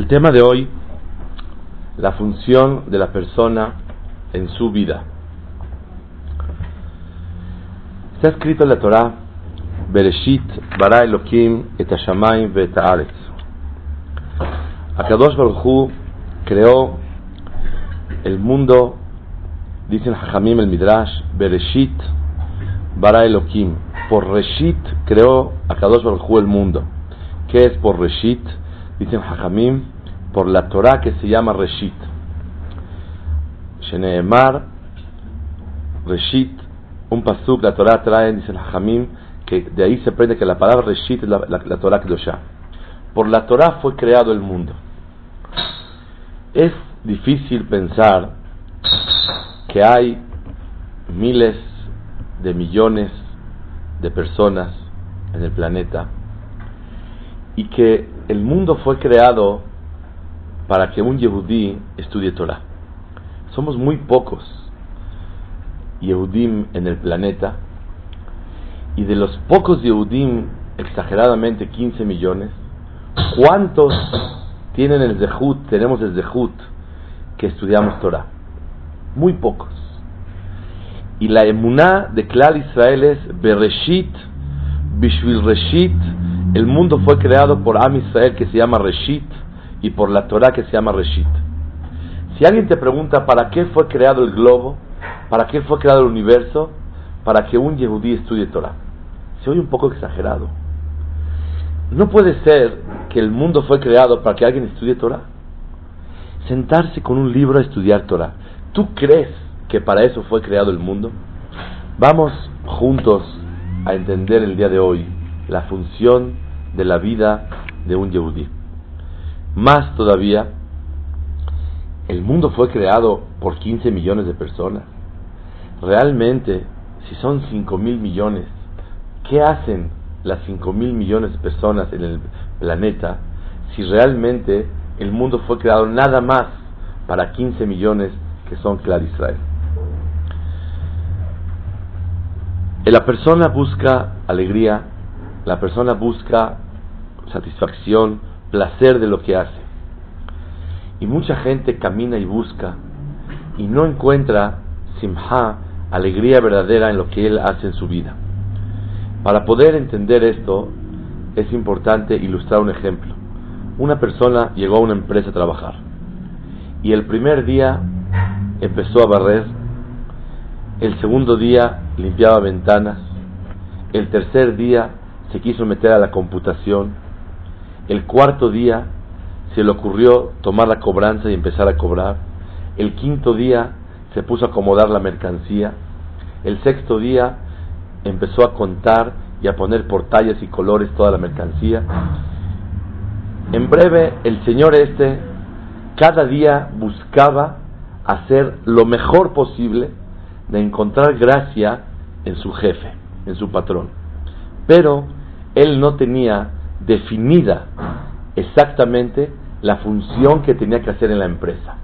El tema de hoy, la función de la persona en su vida. Está escrito en la Torah, Bereshit bara Elohim et hashamayim ve'et haaretz. Akadosh Baruch Hu creó el mundo, dicen Hajamim el Midrash, Bereshit bara Elohim. Por Reshit creó Akadosh Baruch Hu el mundo. ¿Qué es por Reshit? Dicen Hajamim, por la Torah que se llama Reshit. Sheneemar, Reshit, un pasuk, la Torah trae, dicen Hajamim, que de ahí se aprende que la palabra Reshit es la, la, la Torah Kedoshah. Por la Torah fue creado el mundo. Es difícil pensar que hay miles de millones de personas en el planeta y que el mundo fue creado para que un Yehudí estudie Torah. Somos muy pocos Yehudim en el planeta y de los pocos Yehudim, exageradamente 15 millones, ¿cuántos tienen el Zehut, tenemos el Zehut que estudiamos Torah? Muy pocos. Y la emuná de Klal Israel es Bereshit, Bishvil Reshit, el mundo fue creado por Am Israel que se llama Reshit y por la Torah que se llama Reshit. Si alguien te pregunta para qué fue creado el globo, para qué fue creado el universo, para que un Yehudí estudie Torah. Se oye un poco exagerado. No puede ser que el mundo fue creado para que alguien estudie Torah. Sentarse con un libro a estudiar Torah. ¿Tú crees que para eso fue creado el mundo? Vamos juntos a entender el día de hoy la función de la vida de un Yehudí. Más todavía, el mundo fue creado por 15 millones de personas. Realmente, si son 5 mil millones, ¿qué hacen las 5 mil millones de personas en el planeta si realmente el mundo fue creado nada más para 15 millones que son Clar Israel? La persona busca alegría, la persona busca satisfacción, placer de lo que hace. Y mucha gente camina y busca y no encuentra simha, alegría verdadera en lo que él hace en su vida. Para poder entender esto es importante ilustrar un ejemplo. Una persona llegó a una empresa a trabajar y el primer día empezó a barrer, el segundo día limpiaba ventanas, el tercer día se quiso meter a la computación, el cuarto día se le ocurrió tomar la cobranza y empezar a cobrar. El quinto día se puso a acomodar la mercancía. El sexto día empezó a contar y a poner por tallas y colores toda la mercancía. En breve, el señor este cada día buscaba hacer lo mejor posible de encontrar gracia en su jefe, en su patrón. Pero él no tenía definida exactamente la función que tenía que hacer en la empresa.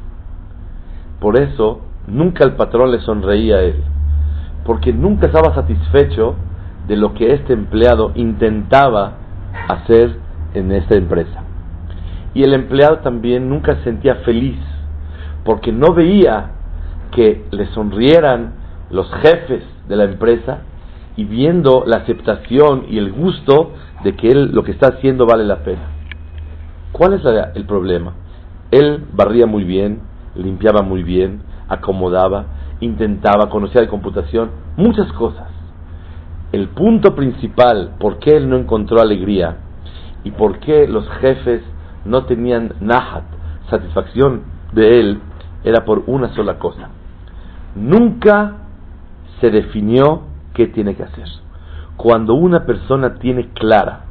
Por eso nunca el patrón le sonreía a él, porque nunca estaba satisfecho de lo que este empleado intentaba hacer en esta empresa. Y el empleado también nunca se sentía feliz, porque no veía que le sonrieran los jefes de la empresa y viendo la aceptación y el gusto de que él lo que está haciendo vale la pena. ¿Cuál es la, el problema? Él barría muy bien, limpiaba muy bien, acomodaba, intentaba, conocía de computación, muchas cosas. El punto principal, por qué él no encontró alegría y por qué los jefes no tenían nahat, satisfacción de él, era por una sola cosa. Nunca se definió qué tiene que hacer. Cuando una persona tiene clara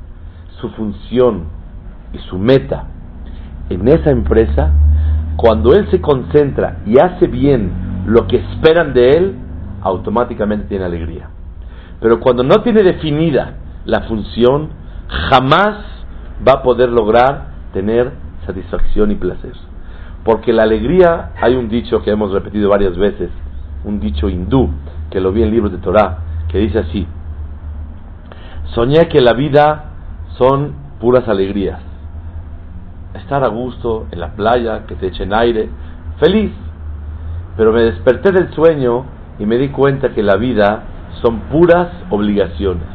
su función y su meta en esa empresa, cuando él se concentra y hace bien lo que esperan de él, automáticamente tiene alegría. Pero cuando no tiene definida la función, jamás va a poder lograr tener satisfacción y placer. Porque la alegría, hay un dicho que hemos repetido varias veces, un dicho hindú, que lo vi en libros de Torah, que dice así, soñé que la vida son puras alegrías. estar a gusto en la playa, que te echen aire, feliz. Pero me desperté del sueño y me di cuenta que la vida son puras obligaciones,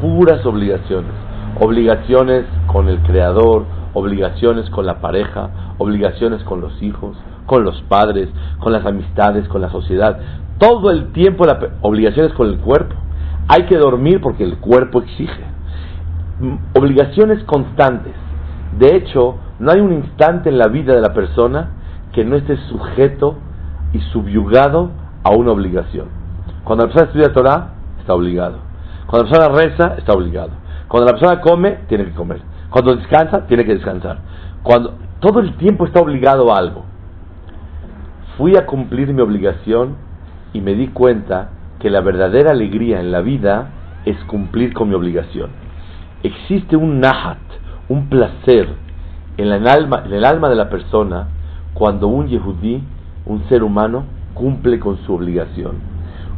puras obligaciones, obligaciones con el Creador, obligaciones con la pareja, obligaciones con los hijos, con los padres, con las amistades, con la sociedad. Todo el tiempo la, obligaciones con el cuerpo. Hay que dormir porque el cuerpo exige. Obligaciones constantes. De hecho, no hay un instante en la vida de la persona que no esté sujeto y subyugado a una obligación. Cuando la persona estudia Torah, está obligado. Cuando la persona reza, está obligado. Cuando la persona come, tiene que comer. Cuando descansa, tiene que descansar. Cuando todo el tiempo está obligado a algo. Fui a cumplir mi obligación y me di cuenta que la verdadera alegría en la vida es cumplir con mi obligación. Existe un nahat, un placer en, alma, en el alma de la persona cuando un yehudí, un ser humano, cumple con su obligación.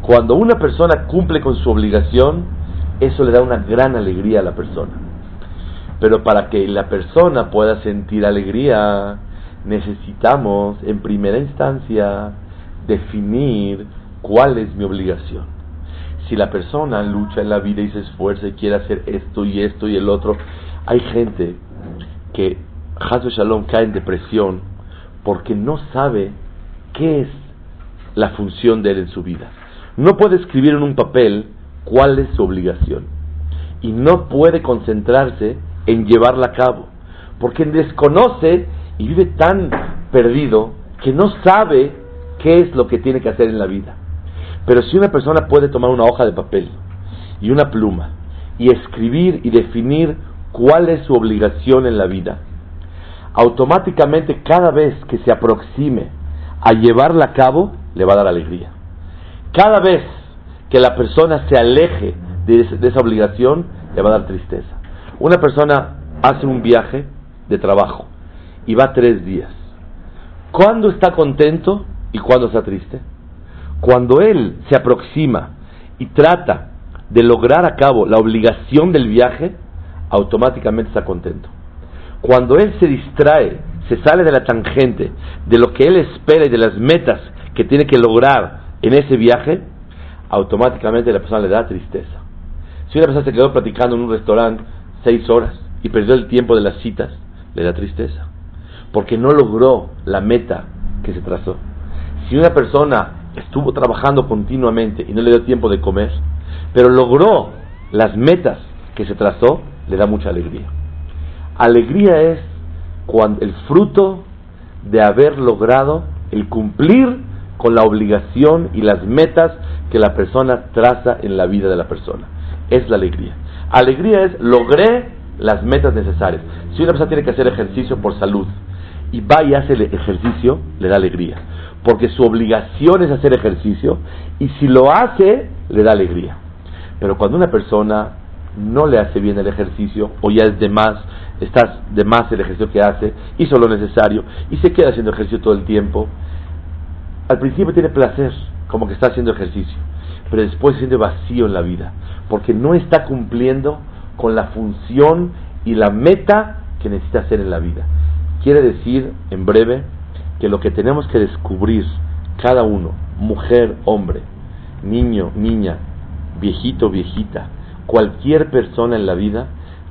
Cuando una persona cumple con su obligación, eso le da una gran alegría a la persona. Pero para que la persona pueda sentir alegría, necesitamos en primera instancia definir cuál es mi obligación. Si la persona lucha en la vida y se esfuerza y quiere hacer esto y esto y el otro, hay gente que Hazu Shalom cae en depresión porque no sabe qué es la función de él en su vida. No puede escribir en un papel cuál es su obligación y no puede concentrarse en llevarla a cabo porque desconoce y vive tan perdido que no sabe qué es lo que tiene que hacer en la vida. Pero si una persona puede tomar una hoja de papel y una pluma y escribir y definir cuál es su obligación en la vida, automáticamente cada vez que se aproxime a llevarla a cabo, le va a dar alegría. Cada vez que la persona se aleje de, esa obligación, le va a dar tristeza. Una persona hace un viaje de trabajo y va tres días. ¿Cuándo está contento y cuándo está triste? Cuando él se aproxima y trata de lograr a cabo la obligación del viaje, automáticamente está contento. Cuando él se distrae, se sale de la tangente de lo que él espera y de las metas que tiene que lograr en ese viaje, automáticamente la persona le da tristeza. Si una persona se quedó platicando en un restaurante seis horas y perdió el tiempo de las citas, le da tristeza, porque no logró la meta que se trazó. Si una persona estuvo trabajando continuamente y no le dio tiempo de comer, pero logró las metas que se trazó, le da mucha alegría. Alegría es cuando el fruto de haber logrado el cumplir con la obligación y las metas que la persona traza en la vida de la persona. Es la alegría. Alegría es logré las metas necesarias. Si una persona tiene que hacer ejercicio por salud y va y hace el ejercicio, le da alegría. Porque su obligación es hacer ejercicio y si lo hace, le da alegría. Pero cuando una persona no le hace bien el ejercicio o ya es de más, está de más el ejercicio que hace, hizo lo necesario y se queda haciendo ejercicio todo el tiempo, al principio tiene placer, como que está haciendo ejercicio, pero después se siente vacío en la vida, porque no está cumpliendo con la función y la meta que necesita hacer en la vida. Quiere decir, en breve, que lo que tenemos que descubrir cada uno, mujer, hombre, niño, niña, viejito, viejita, cualquier persona en la vida,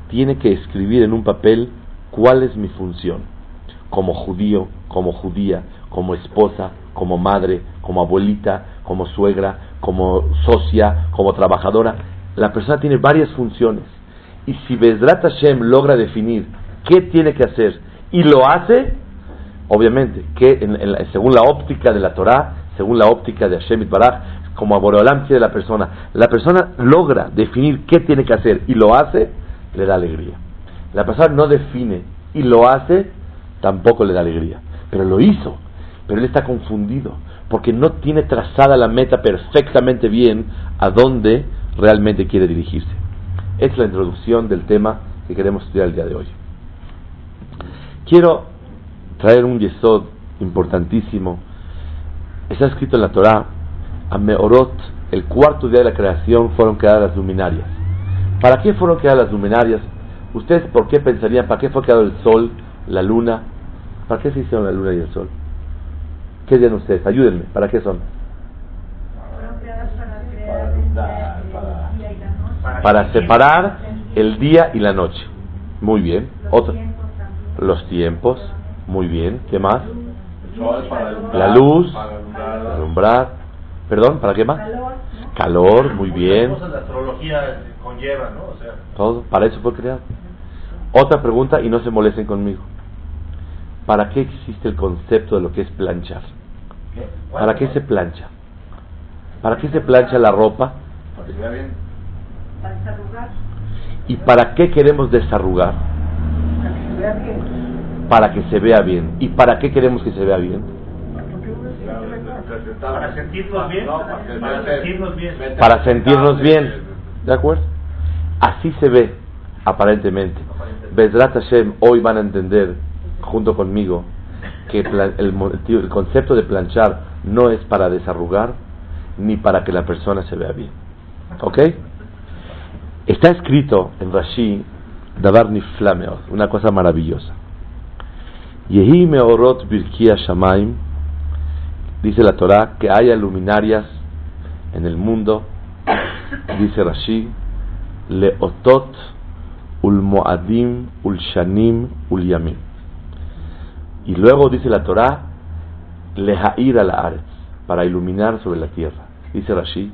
tiene que escribir en un papel cuál es mi función, como judío, como judía, como esposa, como madre, como abuelita, como suegra, como socia, como trabajadora. La persona tiene varias funciones. Y si Bezrat Hashem logra definir qué tiene que hacer y lo hace, obviamente, que según la óptica de la Torah, según la óptica de Hashem Baraj, como Aboreolam quiere la persona, la persona logra definir qué tiene que hacer y lo hace, le da alegría. La persona no define y lo hace, tampoco le da alegría. Pero lo hizo, pero él está confundido, porque no tiene trazada la meta perfectamente bien a dónde realmente quiere dirigirse. Es la introducción del tema que queremos estudiar el día de hoy. Quiero traer un yesod importantísimo. Está escrito en la Torah, a Meorot, el cuarto día de la creación, fueron creadas las luminarias. ¿Para qué fueron creadas las luminarias? ¿Ustedes por qué pensarían, para qué fue creado el sol la luna. ¿Para qué se hicieron la luna y el sol? ¿Qué dicen ustedes? Ayúdenme. ¿Para qué son? Para separar el día y la noche. Muy bien. Otro. Los tiempos. Muy bien. ¿Qué más? La luz. Para alumbrar. Perdón, ¿para qué más? Calor. Muy bien. la astrología conlleva, ¿no? O sea, Todo. Para eso fue creado. Otra pregunta y no se molesten conmigo. ¿Para qué existe el concepto de lo que es planchar? ¿Para qué se plancha? ¿Para qué se plancha la ropa? Para que se vea bien. Para desarrugar, ¿Y para qué queremos desarrugar? para que se vea bien. Para que se vea bien. ¿Y para qué queremos que se vea bien? Para sentirnos bien. Para sentirnos bien. vete Para sentirnos bien. presentable. ¿De acuerdo? Así se ve, aparentemente. Bezrat Hashem, hoy van a entender, junto conmigo, que el concepto de planchar no es para desarrugar ni para que la persona se vea bien. ¿Ok? Está escrito en Rashi, Davar Niflameot, una cosa maravillosa. Yehi meorot birkia shamaim, dice la Torah, que haya luminarias en el mundo, dice Rashi, leotot ul moadim ul shanim ul yamim. Y luego dice la Torah, lehair al aretz, para iluminar sobre la tierra. Dice Rashi,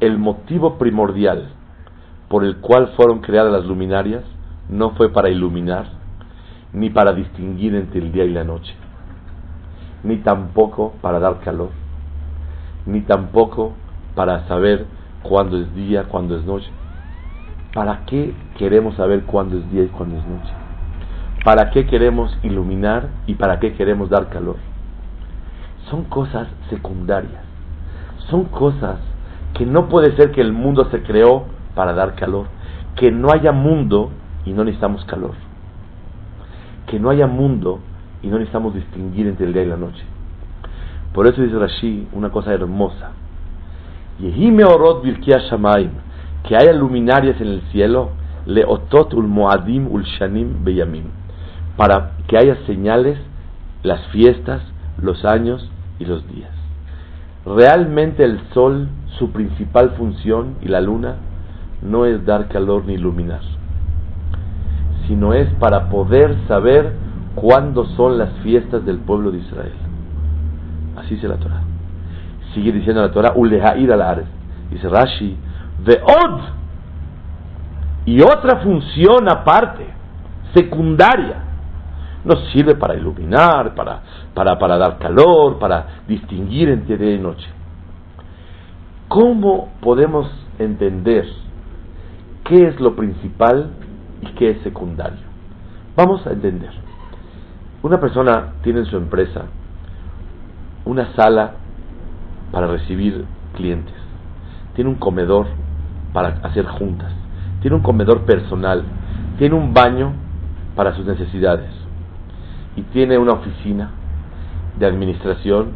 el motivo primordial por el cual fueron creadas las luminarias no fue para iluminar, ni para distinguir entre el día y la noche, ni tampoco para dar calor, ni tampoco para saber cuándo es día, cuándo es noche. ¿Para qué queremos saber cuándo es día y cuándo es noche? ¿Para qué queremos iluminar y para qué queremos dar calor? Son cosas secundarias. Son cosas que no puede ser que el mundo se creó para dar calor. Que no haya mundo y no necesitamos calor. Que no haya mundo y no necesitamos distinguir entre el día y la noche. Por eso dice Rashi una cosa hermosa. Yehi meorot birkia shamayim, que haya luminarias en el cielo, leotot ul moadim ul shanim beyamim, para que haya señales, las fiestas, los años y los días. Realmente el sol, su principal función, y la luna, no es dar calor ni iluminar, sino es para poder saber cuándo son las fiestas del pueblo de Israel. Así dice la Torah. Sigue diciendo la Torah, Ulehair al. Dice Rashi, Veod. Y otra función aparte, secundaria. No sirve para iluminar, para, para, para dar calor, para distinguir entre día y noche. ¿Cómo podemos entender qué es lo principal y qué es secundario? Vamos a entender. Una persona tiene en su empresa una sala para recibir clientes, tiene un comedor para hacer juntas, tiene un comedor personal, tiene un baño para sus necesidades y tiene una oficina de administración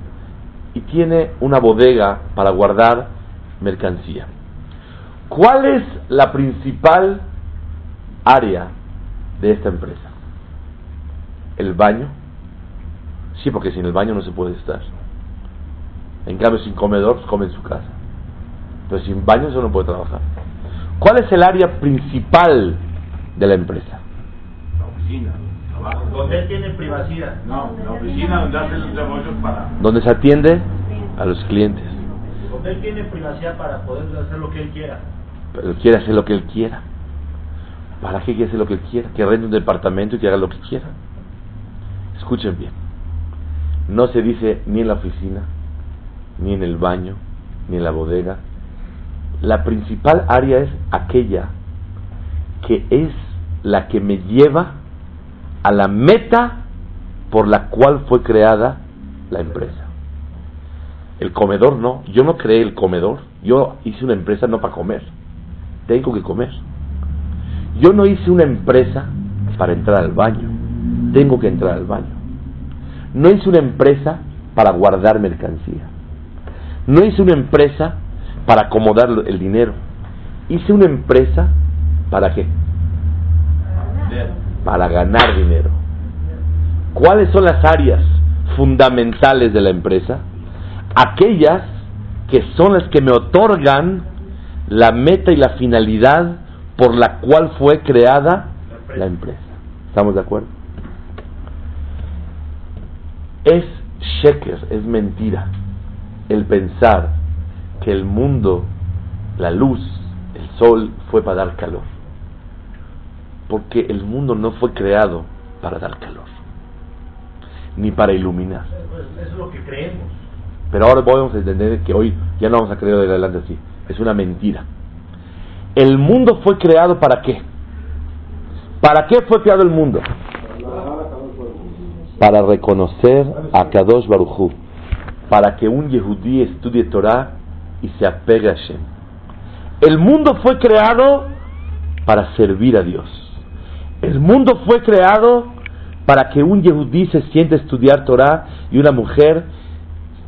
y tiene una bodega para guardar mercancía. ¿Cuál es la principal área de esta empresa? ¿El baño? Sí, porque sin el baño no se puede estar. En cambio, sin comedor, pues, come en su casa. Pero sin baño eso no puede trabajar. ¿Cuál es el área principal de la empresa? La oficina, trabajo. Donde él tiene privacidad. No, la oficina donde hacen los negocios para. Donde se atiende a los clientes. Donde él tiene privacidad para poder hacer lo que él quiera. Pero quiere hacer lo que él quiera. ¿Para qué quiere hacer lo que quiera? Que rente un departamento y que haga lo que quiera. Escuchen bien. No se dice ni en la oficina, ni en el baño, ni en la bodega. La principal área es aquella que es la que me lleva a la meta por la cual fue creada la empresa. El comedor no, yo no creé el comedor, yo hice una empresa no para comer, tengo que comer. Yo no hice una empresa para entrar al baño, tengo que entrar al baño. No hice una empresa para guardar mercancía. No hice una empresa para acomodar el dinero. Hice una empresa para qué? Para ganar dinero. ¿Cuáles son las áreas fundamentales de la empresa? Aquellas que son las que me otorgan la meta y la finalidad por la cual fue creada la empresa. ¿Estamos de acuerdo? Es sheker, es mentira el pensar que el mundo, la luz, el sol fue para dar calor. Porque el mundo no fue creado para dar calor, ni para iluminar. Eso es lo que creemos. Pero ahora podemos entender que hoy ya no vamos a creer de adelante así. Es una mentira. El mundo fue creado para qué? ¿Para qué fue creado el mundo? Para reconocer a Kadosh Baruchu. Para que un Yehudí estudie Torah y se apegue a Hashem. El mundo fue creado para servir a Dios. El mundo fue creado para que un Yehudí se siente a estudiar Torah y una mujer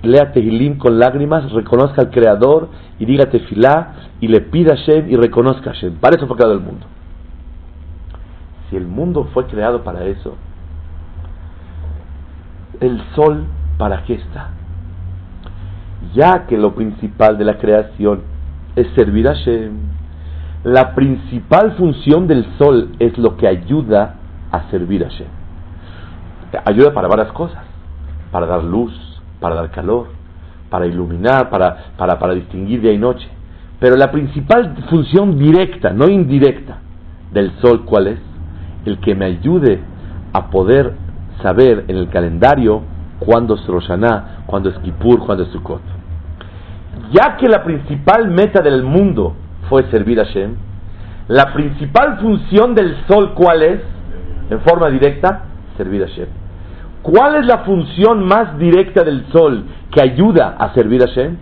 lea Tehilim con lágrimas, reconozca al Creador y diga Tefilá y le pida a Hashem y reconozca a Hashem. Para eso fue creado el mundo. Si el mundo fue creado para eso, el sol, ¿para qué está? Ya que lo principal de la creación es servir a Hashem, la principal función del sol es lo que ayuda a servir a Hashem. Ayuda para varias cosas, para dar luz, para dar calor, para iluminar, para, para, para distinguir día y noche. Pero la principal función directa, no indirecta, del sol, ¿cuál es? El que me ayude a poder saber en el calendario cuándo es Roshaná, cuándo es Kippur, cuándo es Sukkot. Ya que la principal meta del mundo fue servir a Hashem, la principal función del sol, ¿cuál es? En forma directa, servir a Hashem. ¿Cuál es la función más directa del sol que ayuda a servir a Hashem?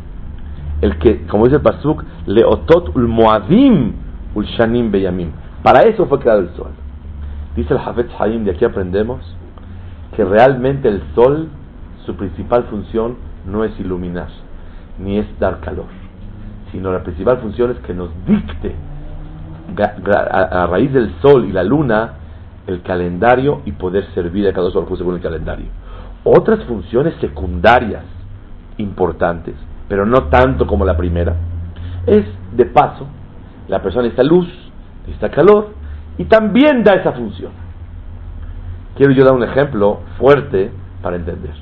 El que, como dice el Pasuk, leotot ul moadim ul shanim beyamim. Para eso fue creado el sol. Dice el Hafetz Haim, de aquí aprendemos que realmente el sol, su principal función no es iluminar, ni es dar calor, sino la principal función es que nos dicte a raíz del sol y la luna el calendario y poder servir a cada uno según el calendario. Otras funciones secundarias importantes, pero no tanto como la primera, es de paso, la persona necesita luz, necesita calor y también da esa función. Quiero yo dar un ejemplo fuerte para entender.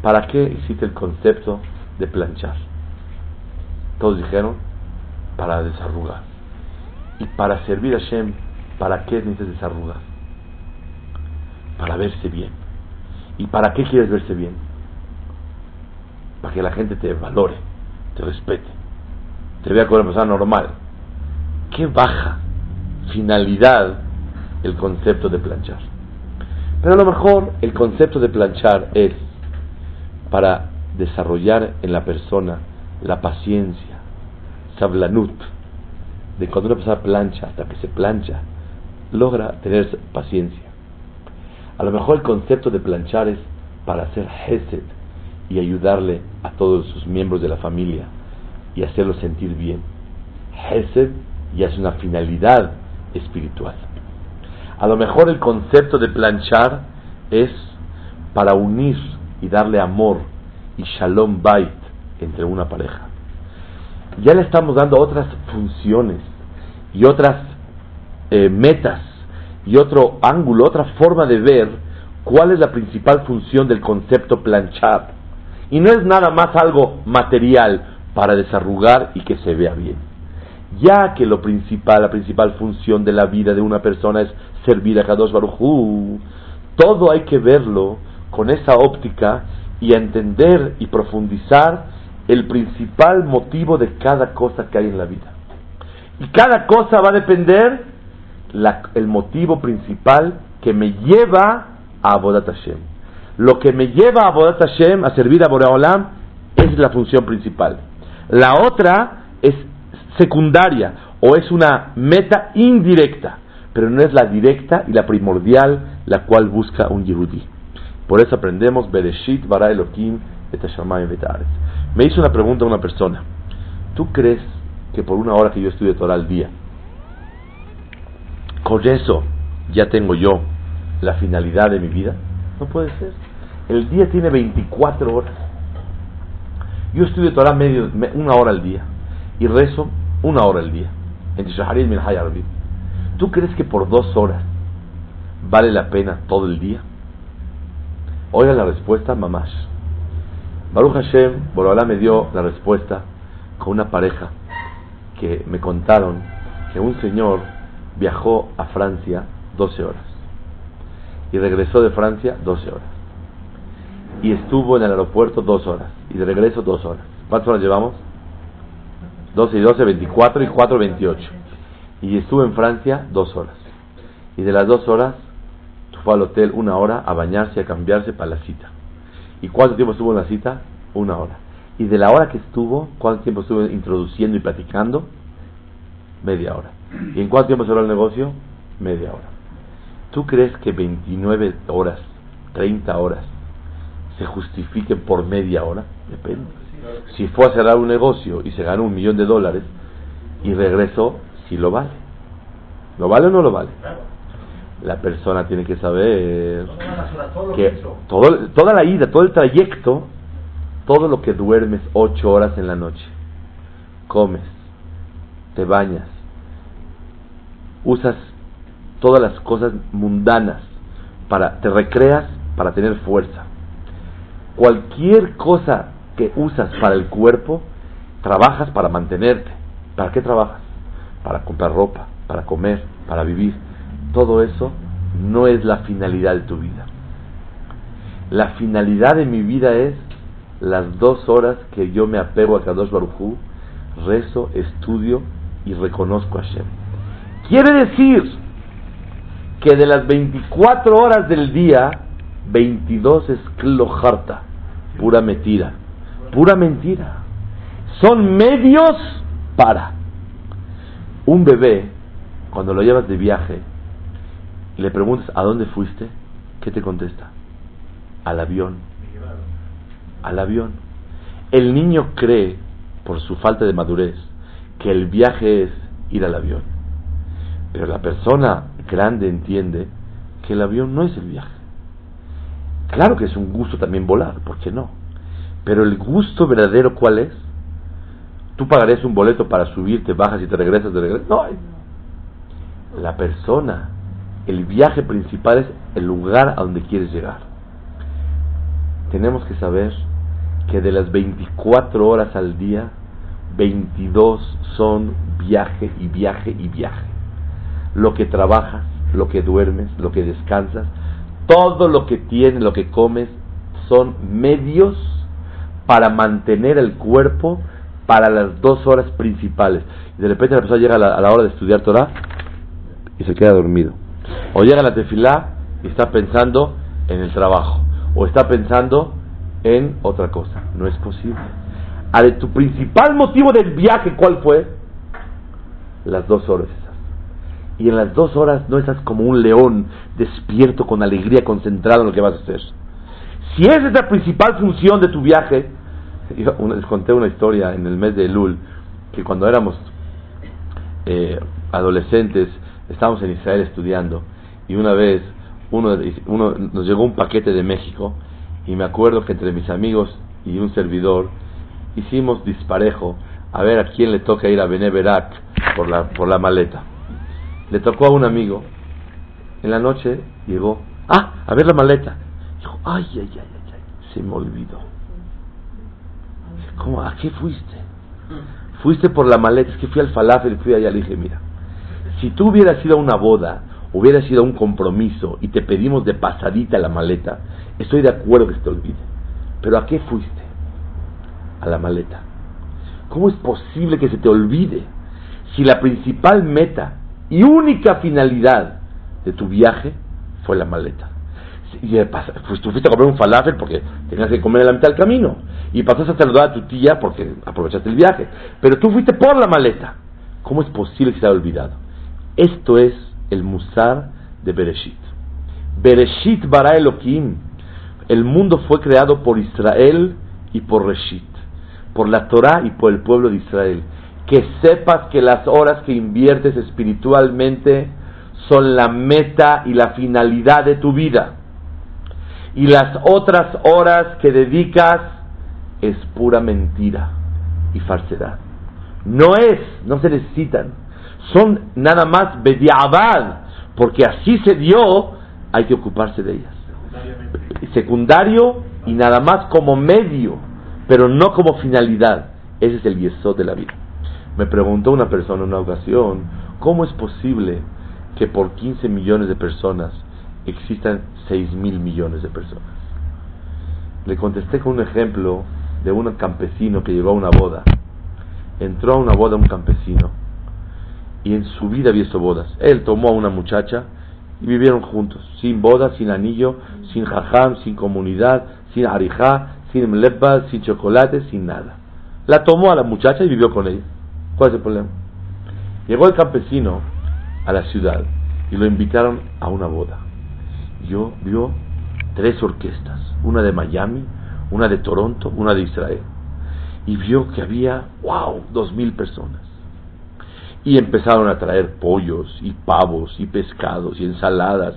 ¿Para qué existe el concepto de planchar? Todos dijeron, para desarrugar. Y para servir a Shem, ¿para qué necesitas desarrugar? Para verse bien. ¿Y para qué quieres verse bien? Para que la gente te valore, te respete, te vea como una persona normal. Qué baja finalidad el concepto de planchar. Pero a lo mejor el concepto de planchar es para desarrollar en la persona la paciencia, sablanut, de cuando una persona plancha hasta que se plancha, logra tener paciencia. A lo mejor el concepto de planchar es para hacer hesed y ayudarle a todos sus miembros de la familia y hacerlos sentir bien. Hesed ya es una finalidad espiritual. A lo mejor el concepto de planchar es para unir y darle amor y shalom bait entre una pareja. Ya le estamos dando otras funciones y otras eh, metas y otro ángulo, otra forma de ver cuál es la principal función del concepto planchar. Y no es nada más algo material para desarrugar y que se vea bien. Ya que lo principal, la principal función de la vida de una persona es servir a Kadosh Baruj todo hay que verlo con esa óptica y entender y profundizar el principal motivo de cada cosa que hay en la vida. Y cada cosa va a depender el motivo principal que me lleva a Abodat Hashem. Lo que me lleva a Abodat Hashem, a servir a Boreolam, es la función principal. La otra es secundaria o es una meta indirecta, pero no es la directa y la primordial la cual busca un Yehudi. Por eso aprendemos Bereshit bara Elohim et Me hizo una pregunta una persona. ¿Tú crees que por una hora que yo estudie Torah al día, con eso ya tengo yo la finalidad de mi vida? No puede ser. El día tiene 24 horas. Yo estudio Torah medio, me- una hora al día y rezo una hora al día. En. ¿Tú crees que por dos horas vale la pena todo el día? Oiga la respuesta, mamash. Baruch Hashem, Borobalá me dio la respuesta con una pareja que me contaron que un señor viajó a Francia 12 horas y regresó de Francia 12 horas y estuvo en el aeropuerto 2 horas y de regreso 2 horas. ¿Cuántas horas llevamos? 12 y 12, 24 y 4, 28. Y estuvo en Francia 2 horas. Y de las 2 horas fue al hotel una hora a bañarse, a cambiarse para la cita. ¿Y cuánto tiempo estuvo en la cita? Una hora. Y de la hora que estuvo, ¿cuánto tiempo estuvo introduciendo y platicando? Media hora. ¿Y en cuánto tiempo cerró el negocio? Media hora. ¿Tú crees que 29 horas, 30 horas, se justifiquen por media hora? Depende. Si fue a cerrar un negocio y se ganó un millón de dólares y regresó, si lo vale. ¿Lo vale o no lo vale? La persona tiene que saber que toda la ida, todo el trayecto, todo lo que duermes ocho horas en la noche, comes, te bañas, usas todas las cosas mundanas para te recreas para tener fuerza. Cualquier cosa que usas para el cuerpo, trabajas para mantenerte. ¿Para qué trabajas? Para comprar ropa, para comer, para vivir. Todo eso no es la finalidad de tu vida. La finalidad de mi vida es las dos horas que yo me apego a Kadosh Barujú, rezo, estudio y reconozco a Hashem. Quiere decir que de las 24 horas del día, 22 es klojarta, pura mentira, pura mentira. Son medios para. Un bebé, cuando lo llevas de viaje, le preguntas a dónde fuiste, ¿qué te contesta? Al avión. Al avión. El niño cree, por su falta de madurez, que el viaje es ir al avión. Pero la persona grande entiende que el avión no es el viaje. Claro que es un gusto también volar, ¿por qué no? Pero el gusto verdadero, ¿cuál es? Tú pagarías un boleto para subir, te bajas y te regresas de regreso. No, la persona, el viaje principal es el lugar a donde quieres llegar. Tenemos que saber que de las 24 horas al día, 22 son viaje y viaje y viaje. Lo que trabajas, lo que duermes, lo que descansas, todo lo que tienes, lo que comes, son medios para mantener el cuerpo para las dos horas principales. Y de repente la persona llega a la, a la hora de estudiar Torah y se queda dormido. O llega a la tefilá y está pensando en el trabajo. O está pensando en otra cosa. No es posible. A de tu principal motivo del viaje, ¿cuál fue? Las dos horas. Y en las dos horas no estás como un león despierto con alegría, concentrado en lo que vas a hacer. Si esa es la principal función de tu viaje, yo les conté una historia en el mes de Elul, que cuando éramos eh, adolescentes, estábamos en Israel estudiando, y una vez uno, uno nos llegó un paquete de México, y me acuerdo que entre mis amigos y un servidor hicimos disparejo a ver a quién le toca ir a Beneverak por la, por la maleta. Le tocó a un amigo, en la noche llegó, ah, a ver la maleta. Dijo, ay, ay, ay, ay, ay, se me olvidó. ¿Cómo? ¿A qué fuiste? Fuiste por la maleta, es que fui al falafel, fui allá, le dije, mira, si tú hubieras ido a una boda, hubieras ido a un compromiso y te pedimos de pasadita la maleta, estoy de acuerdo que se te olvide. Pero ¿a qué fuiste? A la maleta. ¿Cómo es posible que se te olvide si la principal meta y única finalidad de tu viaje fue la maleta? Y pas- pues tú fuiste a comer un falafel porque tenías que comer en la mitad del camino. Y pasaste a saludar a tu tía porque aprovechaste el viaje. Pero tú fuiste por la maleta. ¿Cómo es posible que se haya olvidado? Esto es el musar de Bereshit. Bereshit bara Elohim. El mundo fue creado por Israel y por Reshit. Por la Torah y por el pueblo de Israel. Que sepas que las horas que inviertes espiritualmente son la meta y la finalidad de tu vida. Y las otras horas que dedicas es pura mentira y falsedad. No es, no se necesitan. Son nada más bediabad, porque así se dio, hay que ocuparse de ellas. Secundario y nada más como medio, pero no como finalidad. Ese es el yesod de la vida. Me preguntó una persona en una ocasión, ¿cómo es posible que por 15 millones de personas existan 6 mil millones de personas? Le contesté con un ejemplo de un campesino que llegó a una boda. Entró a una boda un campesino y en su vida había visto bodas. Él tomó a una muchacha y vivieron juntos, sin boda, sin anillo, sin jajam, sin comunidad, sin arijá, sin mlebba, sin chocolate, sin nada. La tomó a la muchacha y vivió con ella. ¿Cuál es el problema? Llegó el campesino a la ciudad y lo invitaron a una boda. Yo vio tres orquestas, una de Miami, una de Toronto, una de Israel. Y vio que había, wow, dos mil personas. Y empezaron a traer pollos y pavos y pescados y ensaladas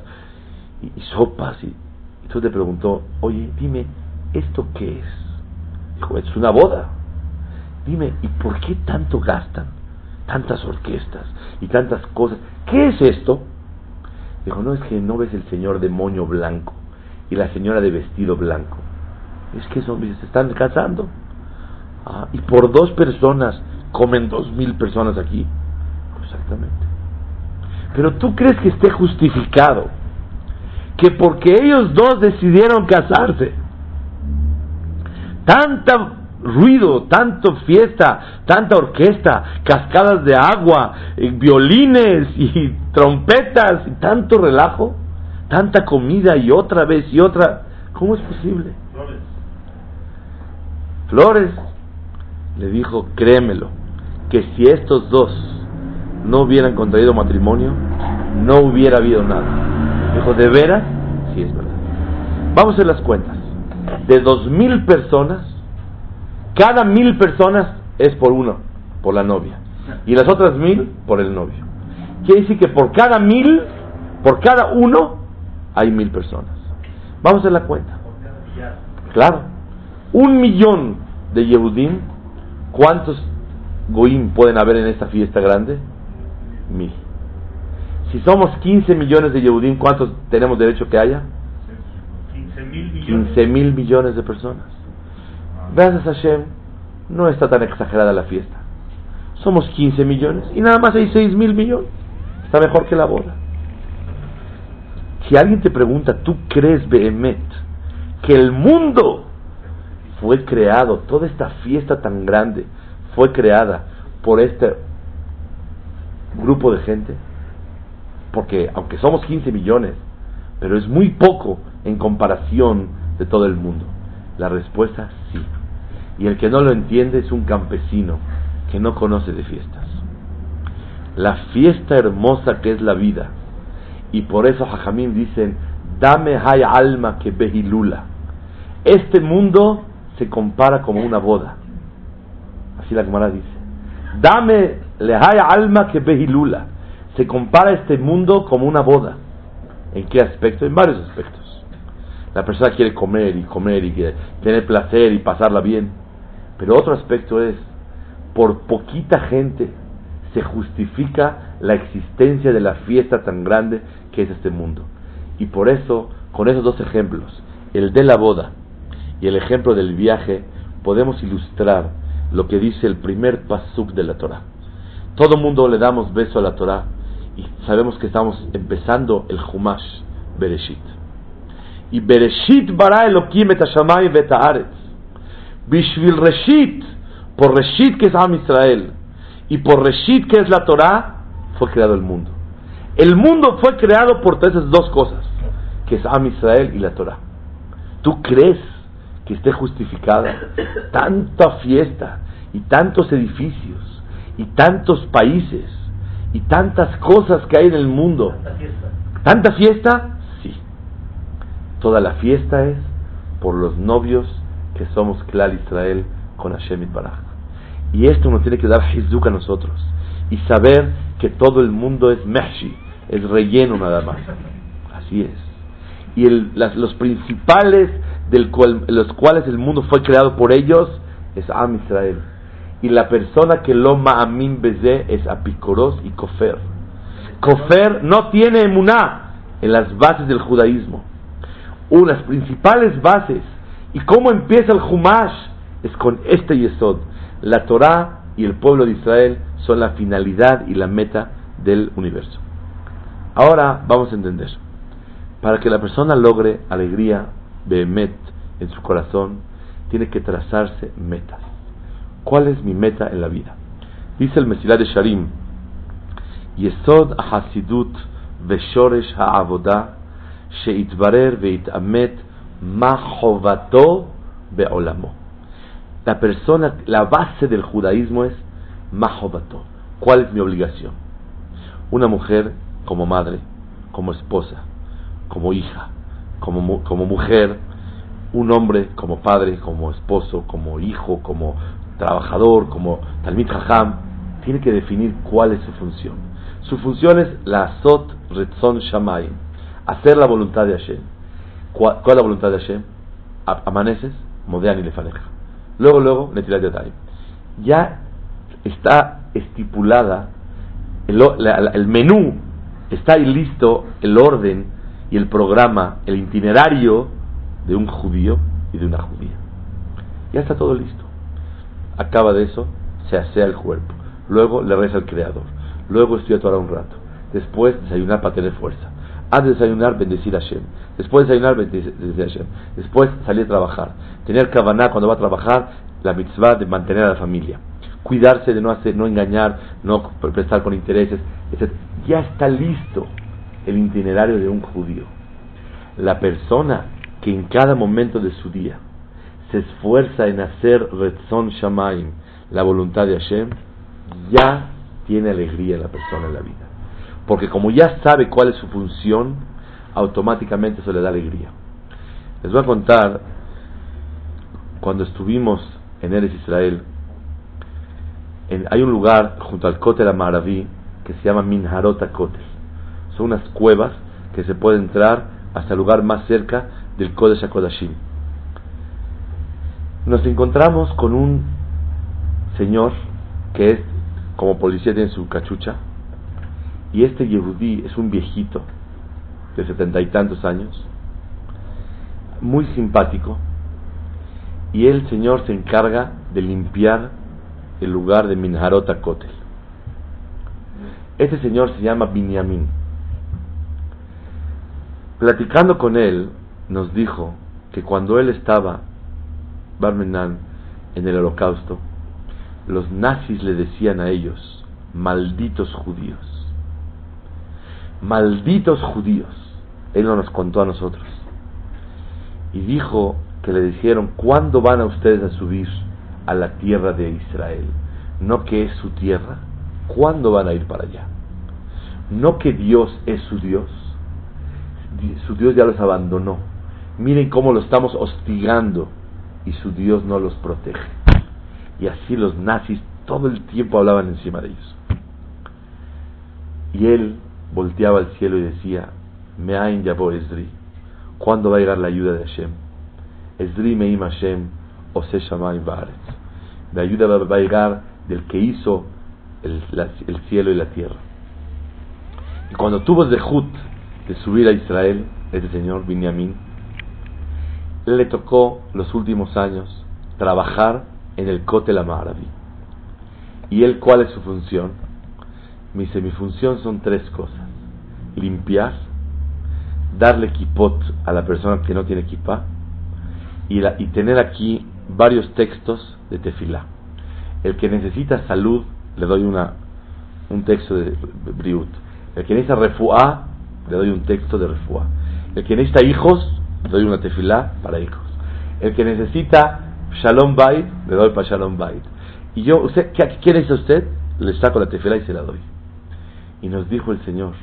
y, sopas. Y, entonces le preguntó, oye, dime, ¿esto qué es? Dijo, es una boda. Dime, ¿y por qué tanto gastan? Tantas orquestas y tantas cosas. ¿Qué es esto? Dijo, no es que no ves el señor de moño blanco y la señora de vestido blanco. Es que son, se están casando. Ah, y por dos personas comen dos mil personas aquí. Exactamente. Pero tú crees que esté justificado que porque ellos dos decidieron casarse, tanta ruido, tanto fiesta, tanta orquesta, cascadas de agua, eh, violines y trompetas y tanto relajo, tanta comida y otra vez y otra, ¿cómo es posible? Flores. Flores le dijo, créemelo, que si estos dos no hubieran contraído matrimonio, no hubiera habido nada. Dijo, ¿de veras? Sí, es verdad. Vamos a hacer las cuentas. De dos mil personas, cada mil personas es por uno, por la novia. Y las otras mil por el novio. Quiere decir que por cada mil, por cada uno, hay mil personas. Vamos a hacer la cuenta. Claro. Un millón de Yehudim, ¿cuántos Goim pueden haber en esta fiesta grande? Mil. Si somos 15 millones de Yehudim, ¿cuántos tenemos derecho que haya? 15 mil millones. 15 mil millones de personas. Gracias a Hashem, no está tan exagerada la fiesta. Somos 15 millones y nada más hay 6 mil millones. Está mejor que la boda. Si alguien te pregunta, ¿tú crees, Behemet, que el mundo fue creado, toda esta fiesta tan grande fue creada por este grupo de gente? Porque aunque somos 15 millones, pero es muy poco en comparación de todo el mundo. La respuesta sí. Y el que no lo entiende es un campesino que no conoce de fiestas. La fiesta hermosa que es la vida. Y por eso Jajamín dicen, dame hay alma que behilula. Este mundo se compara como una boda. Así la Gemara dice. Dame le hay alma que behilula. Se compara este mundo como una boda. ¿En qué aspecto? En varios aspectos. La persona quiere comer y comer y tener placer y pasarla bien. Pero otro aspecto es, por poquita gente se justifica la existencia de la fiesta tan grande que es este mundo. Y por eso, con esos dos ejemplos, el de la boda y el ejemplo del viaje, podemos ilustrar lo que dice el primer pasuk de la Torah. Todo mundo le damos beso a la Torah y sabemos que estamos empezando el Humash Bereshit. Y Bereshit bara Elohim et hashamayim. Bishvil Reshit, por Reshit que es Am Israel, y por Reshit que es la Torah, fue creado el mundo. El mundo fue creado por esas dos cosas, que es Am Israel y la Torah. ¿Tú crees que esté justificada tanta fiesta y tantos edificios y tantos países y tantas cosas que hay en el mundo? Tanta fiesta. ¿Tanta fiesta? Sí. Toda la fiesta es por los novios que somos Klal Israel con Hashem y Baraj. Y esto nos tiene que dar Hizuk a nosotros. Y saber que todo el mundo es Mehshi, es relleno nada más. Así es. y los principales del cual, los cuales el mundo fue creado por ellos es Am Israel. Y la persona que lo ma'amin beze es apicoros y kofer. Kofer no tiene emuná en las bases del judaísmo. Unas principales bases. ¿Y cómo empieza el Humash? Es con este yesod. La Torah y el pueblo de Israel son la finalidad y la meta del universo. Ahora vamos a entender. Para que la persona logre alegría, behemet, en su corazón, tiene que trazarse metas. ¿Cuál es mi meta en la vida? Dice el Mesilah de Sharim, Yesod hasidut veshoresh ha'avodah sheitbarer veitamet ma chovato be'olamo. La persona, la base del judaísmo es mahovato. ¿Cuál es mi obligación? Una mujer como madre, como esposa, como hija, como, como mujer, un hombre como padre, como esposo, como hijo, como trabajador, como Talmid Jajam, tiene que definir cuál es su función. Su función es la Asot Retzon Shamayim, hacer la voluntad de Hashem. ¿Cuál, es la voluntad de Hashem? Amaneces, Modean y Lefaneja. Luego, luego, Netilat Yadayim. Ya está estipulada el, menú, está listo el orden y el programa, el itinerario de un judío y de una judía. Ya está todo listo. Acaba de eso, se asea el cuerpo. Luego le reza al Creador. Luego estudia Torah un rato. Después desayunar para tener fuerza. De desayunar, bendecir a Hashem. Después de desayunar, bendecir a Hashem. Después salir a trabajar. Tener kavaná cuando va a trabajar, la mitzvah de mantener a la familia. Cuidarse de no hacer, no engañar, no prestar con intereses, etc. Ya está listo el itinerario de un judío. La persona que en cada momento de su día se esfuerza en hacer Retzon Shamaim, la voluntad de Hashem, ya tiene alegría la persona en la vida. Porque como ya sabe cuál es su función, automáticamente eso le da alegría. Les voy a contar, cuando estuvimos en Eres Israel, hay un lugar junto al Kotel Amaraví que se llama Minharot Kotel. Son unas cuevas que se puede entrar hasta el lugar más cerca del Kodesh HaKodashim. Nos encontramos con un señor que es como policía tiene su cachucha y este Yehudí es un viejito de setenta y tantos años muy simpático y el señor se encarga de limpiar el lugar de Minharot Kotel. Este señor se llama Binyamin. Platicando con él, nos dijo que cuando él estaba, Barmenan, en el holocausto, los nazis le decían a ellos, malditos judíos. Malditos judíos. Él no nos contó a nosotros. Y dijo que le dijeron, ¿cuándo van a ustedes a subir a la tierra de Israel? No que es su tierra. ¿Cuándo van a ir para allá? No que Dios es su Dios. Di- Su Dios ya los abandonó. Miren cómo lo estamos hostigando y su Dios no los protege. Y así los nazis todo el tiempo hablaban encima de ellos. Y él volteaba al cielo y decía, Me'ain yabor Esdri, ¿cuándo va a llegar la ayuda de Hashem? Esdri me'im Hashem, ose shamayim. La ayuda va a llegar del que hizo el, cielo y la tierra. Y cuando tuvo Zehut de subir a Israel, ese señor Binyamin, le tocó los últimos años trabajar en el Kotel Amaravi. ¿Y él cuál es su función? Me dice, mi función son tres cosas. Limpiar, darle kipot a la persona que no tiene kippah y, la- y tener aquí varios textos de tefilá. El que necesita salud, le doy una, un texto de Briut. El que necesita refuá, le doy un texto de refuá. El que necesita hijos, le doy una tefilá para hijos. El que necesita Shalom Bait, le doy para Shalom Bait. Y yo, usted, ¿qué, ¿qué necesita usted? Le saco la tefilá y se la doy. Y nos dijo el Señor,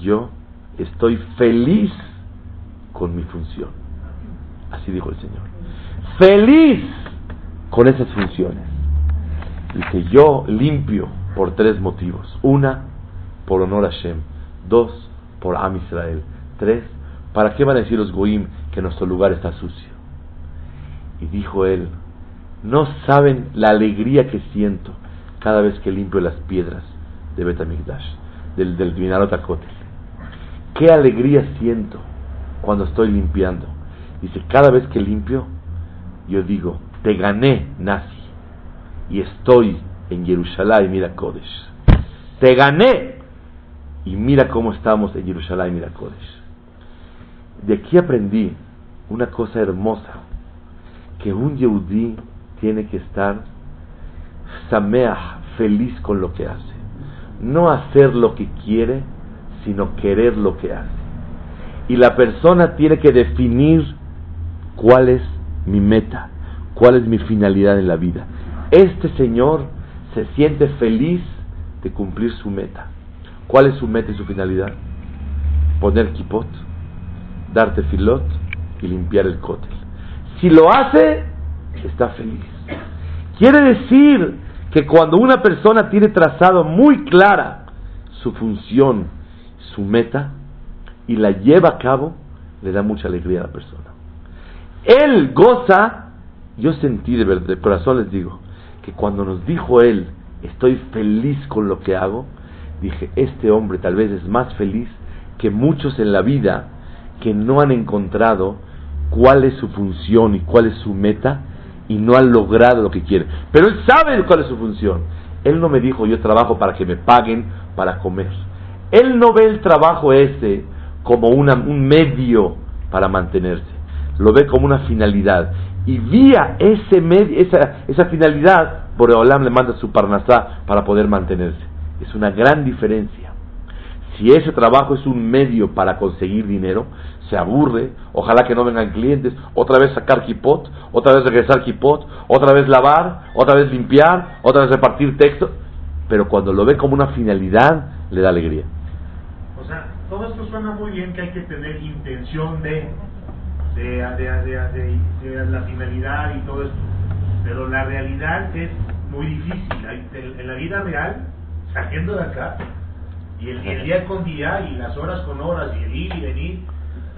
yo estoy feliz con mi función. Así dijo el Señor. Feliz con esas funciones. Dice, yo limpio por tres motivos. Una, por honor a Hashem. Dos, por Am Israel. Tres, ¿Para qué van a decir los goim que nuestro lugar está sucio? Y dijo él, no saben la alegría que siento cada vez que limpio las piedras de Betamigdash, del, del Minarot. Qué alegría siento cuando estoy limpiando. Dice, cada vez que limpio, yo digo, te gané, nazi, y estoy en Jerusalén, mira Kodesh. Te gané, y mira cómo estamos en Jerusalén, mira Kodesh. De aquí aprendí una cosa hermosa, que un Yehudí tiene que estar sameach, feliz con lo que hace. No hacer lo que quiere, sino querer lo que hace. Y la persona tiene que definir cuál es mi meta, cuál es mi finalidad en la vida. Este señor se siente feliz de cumplir su meta. ¿Cuál es su meta y su finalidad? Poner kipot, darte filot y limpiar el cótel. Si lo hace, está feliz. Quiere decir que cuando una persona tiene trazado muy clara su función, su meta, y la lleva a cabo, le da mucha alegría a la persona. Él goza, yo sentí de verdad, de corazón les digo, que cuando nos dijo él, estoy feliz con lo que hago, dije, este hombre tal vez es más feliz que muchos en la vida que no han encontrado cuál es su función y cuál es su meta y no han logrado lo que quieren. Pero él sabe cuál es su función. Él no me dijo yo trabajo para que me paguen para comer. Él no ve el trabajo ese como una, un medio para mantenerse. Lo ve como una finalidad. Y vía ese esa, esa finalidad, Boreolam le manda su parnasá para poder mantenerse. Es una gran diferencia. Si ese trabajo es un medio para conseguir dinero, se aburre, ojalá que no vengan clientes, otra vez sacar kipot, otra vez regresar kipot, otra vez lavar, otra vez limpiar, otra vez repartir texto, pero cuando lo ve como una finalidad, le da alegría. Todo esto suena muy bien que hay que tener intención de, de, de, de la finalidad y todo esto, pero la realidad es muy difícil. En la vida real, saliendo de acá, y el, día con día y las horas con horas y el ir y venir,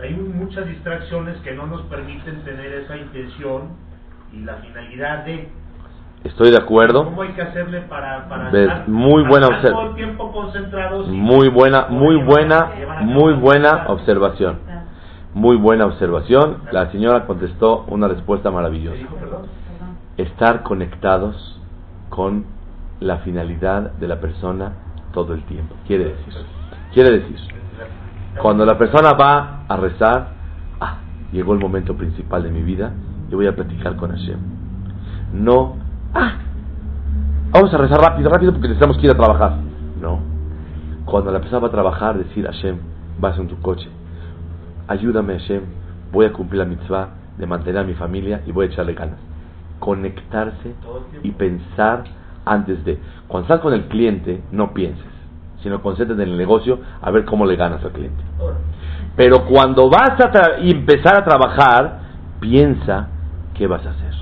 hay muchas distracciones que no nos permiten tener esa intención y la finalidad de... Estoy de acuerdo. ¿Cómo hay que hacerle para, para estar, muy buena todo el tiempo concentrados? Muy buena, muy buena, muy buena observación. Muy buena observación. La señora contestó una respuesta maravillosa. Estar conectados con la finalidad de la persona todo el tiempo. Quiere decir, quiere decir, cuando la persona va a rezar, ah, llegó el momento principal de mi vida, y voy a platicar con Hashem. No, ah, vamos a rezar rápido, rápido porque necesitamos que ir a trabajar. No. Cuando la persona va a trabajar, decir Hashem, vas en tu coche, ayúdame Hashem, voy a cumplir la mitzvah de mantener a mi familia y voy a echarle ganas. Conectarse y pensar antes de. Cuando estás con el cliente, no pienses, sino concéntrate en el negocio a ver cómo le ganas al cliente. Pero cuando vas a empezar a trabajar, piensa qué vas a hacer.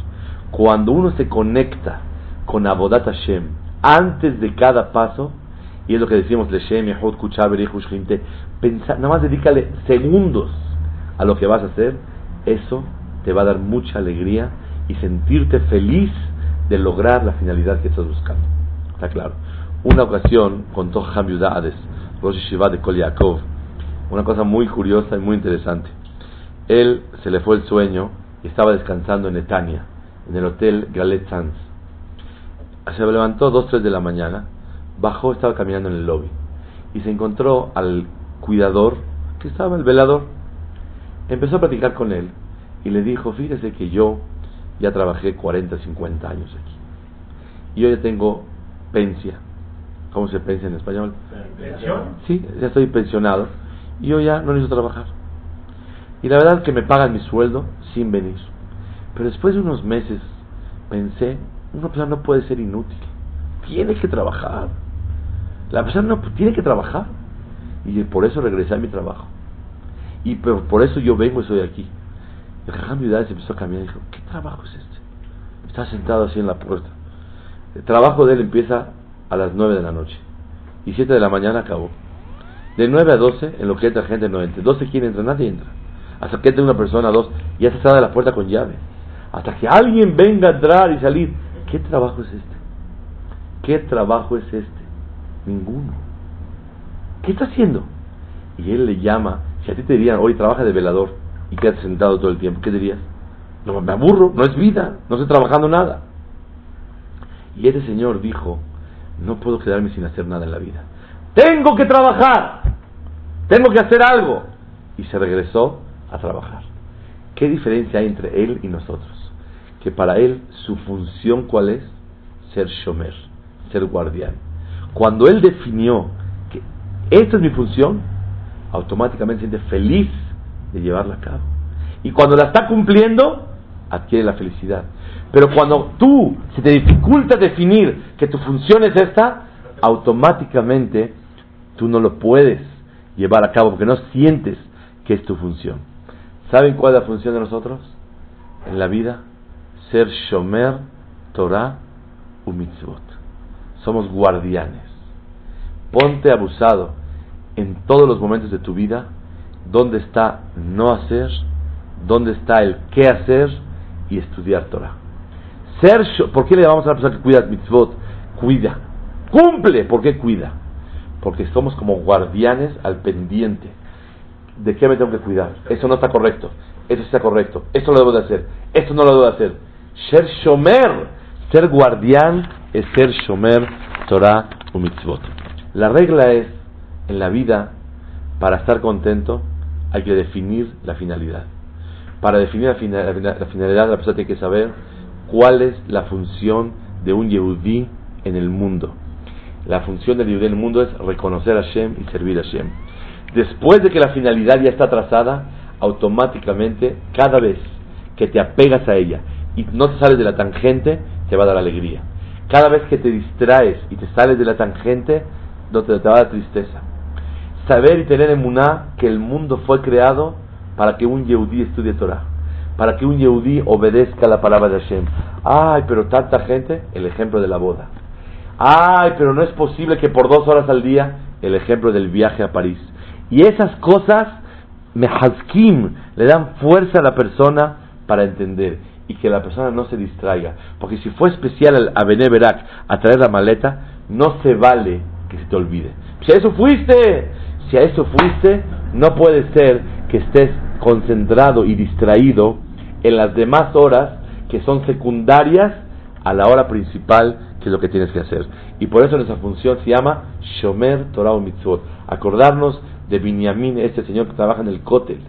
Cuando uno se conecta con Abodat Hashem antes de cada paso, y es lo que decimos, nada más dedícale segundos a lo que vas a hacer, eso te va a dar mucha alegría y sentirte feliz de lograr la finalidad que estás buscando. Está claro. Una ocasión contó Ham Rosh Shiva de Kol una cosa muy curiosa y muy interesante. Él se le fue el sueño y estaba descansando en Etania, en el hotel Galet. Se levantó dos, tres de la mañana, bajó, estaba caminando en el lobby y se encontró al cuidador que estaba, el velador. Empezó a platicar con él y le dijo, fíjese que yo ya trabajé 40, 50 años aquí. Y yo ya tengo pensia. ¿Cómo se pensia en español? ¿Pensión? Sí, ya estoy pensionado. Y yo ya no necesito trabajar. Y la verdad es que me pagan mi sueldo sin venir. Pero después de unos meses pensé, una persona no puede ser inútil. Tiene que trabajar. La persona no tiene que trabajar. Y por eso regresé a mi trabajo. Y por, por eso yo vengo y estoy aquí. El Jajam se empezó a caminar y dijo, ¿qué trabajo es este? Está sentado así en la puerta. El trabajo de él empieza a las 9 de la noche. Y 7 de la mañana acabó. De 9 a 12, en lo que entra gente no entra. 12 quiere entrar, nadie entra. hasta que entre una persona, dos, ya se cerrada la puerta con llave. Hasta que alguien venga a entrar y salir. ¿Qué trabajo es este? ¿Qué trabajo es este? Ninguno. ¿Qué está haciendo? Y él le llama. Si a ti te dirían, hoy trabaja de velador y quedas sentado todo el tiempo, ¿qué dirías? No, me aburro, no es vida, no estoy trabajando nada. Y ese señor dijo, no puedo quedarme sin hacer nada en la vida. Tengo que trabajar, tengo que hacer algo. Y se regresó a trabajar. ¿Qué diferencia hay entre él y nosotros? Que para él su función cuál es? Ser shomer, ser guardián. Cuando él definió que esta es mi función, automáticamente se siente feliz de llevarla a cabo. Y cuando la está cumpliendo, adquiere la felicidad. Pero cuando tú se te dificulta definir que tu función es esta, automáticamente tú no lo puedes llevar a cabo porque no sientes que es tu función. ¿Saben cuál es la función de nosotros en la vida? Ser Shomer, Torah u Mitzvot. Somos guardianes. Ponte abusado en todos los momentos de tu vida dónde está no hacer, dónde está el qué hacer y estudiar Torah. Ser, ¿Por qué le llamamos a la persona que cuida mitzvot? Cuida. Cumple. ¿Por qué cuida? Porque somos como guardianes al pendiente. ¿De qué me tengo que cuidar? Eso no está correcto. Eso está correcto. Esto lo debo de hacer. Esto no lo debo de hacer. Ser shomer. Ser guardián es ser shomer Torah u mitzvot. La regla es, en la vida, para estar contento, hay que definir la finalidad. Para definir la, finalidad, la persona tiene que saber cuál es la función de un Yehudí en el mundo. La función del Yehudí en el mundo es reconocer a Hashem y servir a Hashem. Después de que la finalidad ya está trazada, automáticamente, cada vez que te apegas a ella y no te sales de la tangente, te va a dar alegría. Cada vez que te distraes y te sales de la tangente, no te, te va a dar tristeza. Saber y tener en Muná que el mundo fue creado para que un Yehudí estudie Torah, para que un Yehudí obedezca la palabra de Hashem. Ay, pero tanta gente, el ejemplo de la boda. Ay, pero no es posible que por dos horas al día, el ejemplo del viaje a París. Y esas cosas, mehazkim, le dan fuerza a la persona para entender y que la persona no se distraiga. Porque si fue especial a Berak a traer la maleta, no se vale que se te olvide. Si a eso fuiste, si a eso fuiste, no puede ser que estés concentrado y distraído en las demás horas que son secundarias a la hora principal que es lo que tienes que hacer. Y por eso nuestra función se llama Shomer Torah Mitzvot. Acordarnos de Binyamin, este señor que trabaja en el Kotel,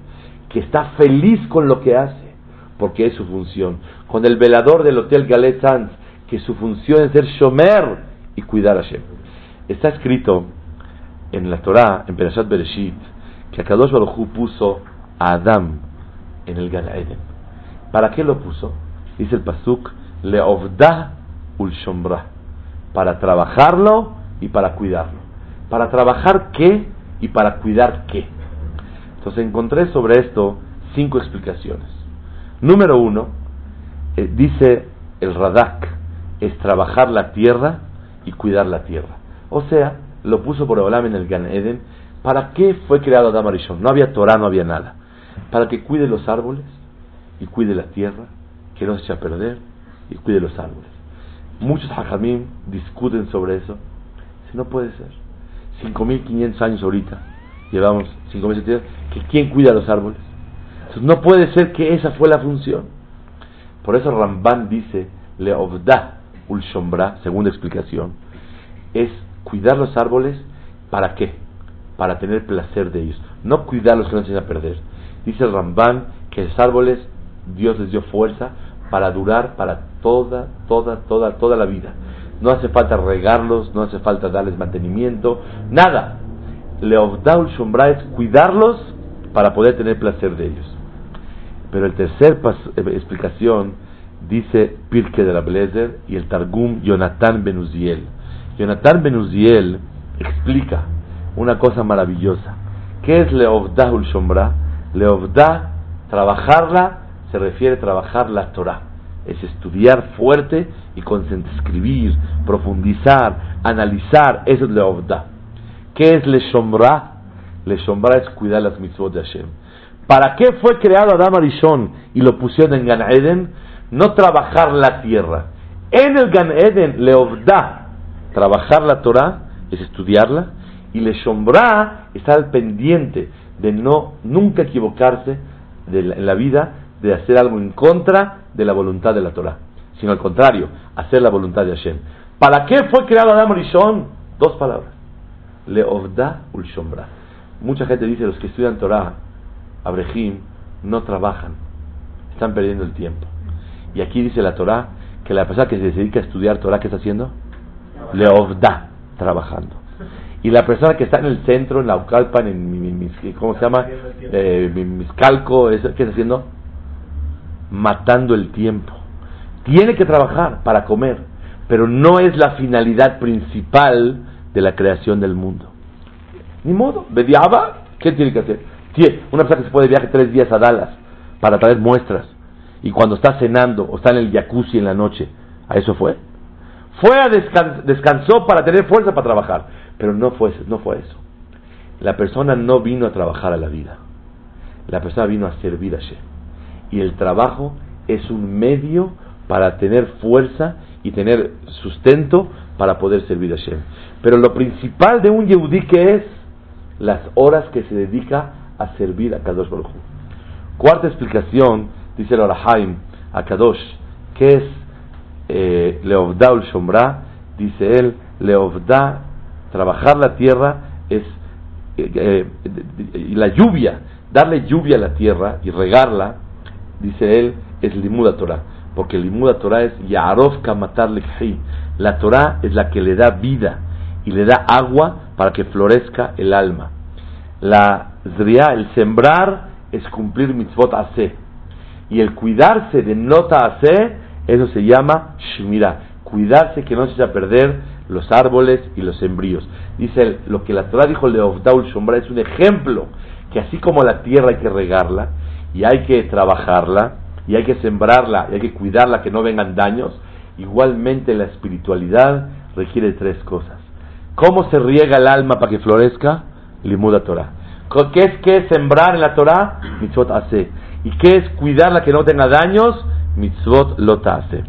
que está feliz con lo que hace, porque es su función. Con el velador del Hotel Galet Sanz, que su función es ser Shomer y cuidar a Hashem. Está escrito en la Torah, en Perashat Bereshit, que Akadosh Baruj puso a Adam en el Gan. ¿Para qué lo puso? Dice el Pasuk, Leovda ul Shombra, para trabajarlo y para cuidarlo. ¿Para trabajar qué y para cuidar qué? Entonces encontré sobre esto cinco explicaciones. Número uno, eh, dice el Radak, es trabajar la tierra y cuidar la tierra. O sea, lo puso por Olam en el Gan Eden. ¿Para qué fue creado Adam Arishon? No había Torah, no había nada. Para que cuide los árboles y cuide la tierra, que no se eche a perder y cuide los árboles. Muchos hajamim discuten sobre eso. Si no puede ser. 5.500 años ahorita, llevamos 5.700 años, que ¿quién cuida los árboles? Entonces, no puede ser que esa fue la función. Por eso Ramban dice, Leovda ul shombra, segunda explicación, es cuidar los árboles, ¿para qué? Para tener placer de ellos. No cuidarlos que no se vayan a perder. Dice Ramban que los árboles Dios les dio fuerza para durar para toda, toda, toda, toda la vida. No hace falta regarlos, no hace falta darles mantenimiento, nada. Leovdaul Shombra es cuidarlos para poder tener placer de ellos. Pero el tercer eh, explicación dice Pirke de la Blazer y el Targum Jonathan Benuziel. Jonathan Benuziel explica una cosa maravillosa. ¿Qué es Leovdahul Shombra? Leovdah, trabajarla, se refiere a trabajar la Torah. Es estudiar fuerte y escribir, profundizar, analizar. Eso es Leovdah. ¿Qué es Le Shombra? Le Shombra es cuidar las mitzvot de Hashem. ¿Para qué fue creado Adam Arishon y lo pusieron en Gan Eden? No trabajar la tierra. En el Gan Eden, Leovda, trabajar la Torah es estudiarla y le Shombra estar pendiente de no nunca equivocarse en la vida de hacer algo en contra de la voluntad de la Torah, sino al contrario, hacer la voluntad de Hashem. ¿Para qué fue creado Adam Rishon? Dos palabras. Leovda ul Shombra. Mucha gente dice los que estudian Torah, Abrehim, no trabajan, están perdiendo el tiempo. Y aquí dice la Torah que la persona que se dedica a estudiar Torah, ¿qué está haciendo? Leovda, trabajando. Y la persona que está en el centro, en la Ucalpan, en mi- mi- mi- ¿cómo se llama? Eh, mi- Miscalco, ¿eso ¿qué está haciendo? Matando el tiempo. Tiene que trabajar para comer, pero no es la finalidad principal de la creación del mundo. Ni modo, Bediaba, ¿qué tiene que hacer? Una persona que se puede de viaje tres días a Dallas para traer muestras y cuando está cenando o está en el jacuzzi en la noche, ¿a eso fue? Fue a descan- descansó para tener fuerza para trabajar, pero no fue, no fue eso. La persona no vino a trabajar a la vida, la persona vino a servir a Hashem. Y el trabajo es un medio para tener fuerza y tener sustento para poder servir a Hashem. Pero lo principal de un Yehudí que es las horas que se dedica a servir a Kadosh Baruj. Cuarta explicación, dice el Orahaim a Kadosh, que es eh, Leovda ul Shombra, dice él, Leovda, trabajar la tierra es eh, eh, la lluvia, darle lluvia a la tierra y regarla, dice él, es Limuda Torah, porque Limuda Torah es Yarov Kamatar Lekhi. La Torah es la que le da vida y le da agua para que florezca el alma. La Zriá, el sembrar, es cumplir mitzvot ase. Y el cuidarse de nota ase, eso se llama shmira. Cuidarse que no se eche a perder los árboles y los sembríos. Dice lo que la Torah dijo Leovdaul Shombra es un ejemplo que así como la tierra hay que regarla y hay que trabajarla y hay que sembrarla y hay que cuidarla que no vengan daños, igualmente la espiritualidad requiere tres cosas. ¿Cómo se riega el alma para que florezca? Limuda Torah. ¿Qué es, qué es sembrar en la Torah? Mitzvot hace. ¿Y qué es cuidarla que no tenga daños? Mitzvot lota hace.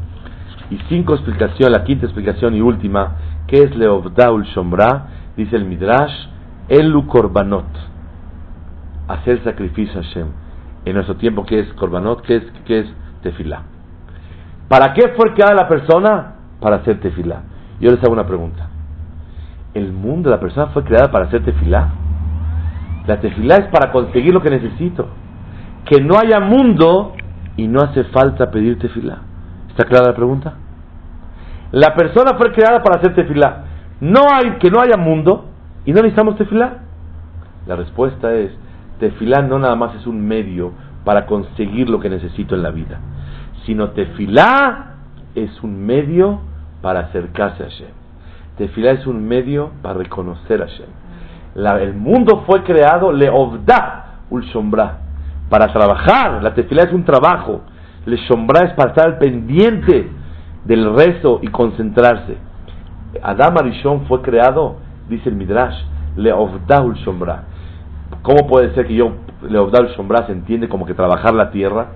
Y cinco explicaciones, la quinta explicación y última, ¿qué es Leovdaul Shombra? Dice el Midrash, Elu Korbanot, hacer sacrificio a Hashem. En nuestro tiempo, ¿qué es Korbanot? ¿Qué es, qué es Tefilá? ¿Para qué fue creada la persona? Para hacer Tefilá. Yo les hago una pregunta. ¿El mundo, la persona fue creada para hacer Tefilá? La Tefilá es para conseguir lo que necesito. Que no haya mundo y no hace falta pedir Tefilá. ¿Está clara la pregunta? La persona fue creada para hacer tefilá. No hay que no haya mundo y no necesitamos tefilá. La respuesta es tefilá no nada más es un medio para conseguir lo que necesito en la vida, sino tefilá es un medio para acercarse a Hashem. Tefilá es un medio para reconocer a Hashem. El mundo fue creado leovda ul shombra para trabajar. La tefilá es un trabajo. Le shombra es para estar pendiente del rezo y concentrarse. Adam Arishon fue creado, dice el Midrash, leovda ul shombra. ¿Cómo puede ser que yo, leovda ul shombra, se entiende como que trabajar la tierra?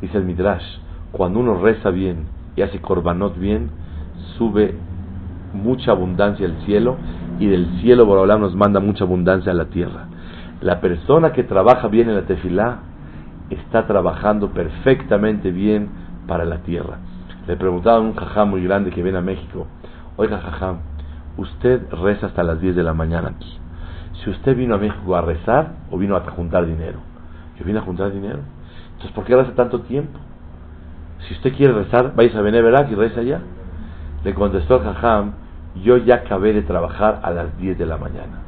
Dice el Midrash, cuando uno reza bien y hace korbanot bien, sube mucha abundancia al cielo y del cielo Borolam nos manda mucha abundancia a la tierra. La persona que trabaja bien en la tefilá está trabajando perfectamente bien para la tierra. Le preguntaba a un jajam muy grande que viene a México, oiga jajam, usted reza hasta las 10 de la mañana aquí. Si usted vino a México a rezar o vino a juntar dinero, yo vine a juntar dinero. Entonces, ¿por qué reza tanto tiempo? Si usted quiere rezar, vaya a Beneverac y reza allá. Le contestó el jajam, yo ya acabé de trabajar a las 10 de la mañana.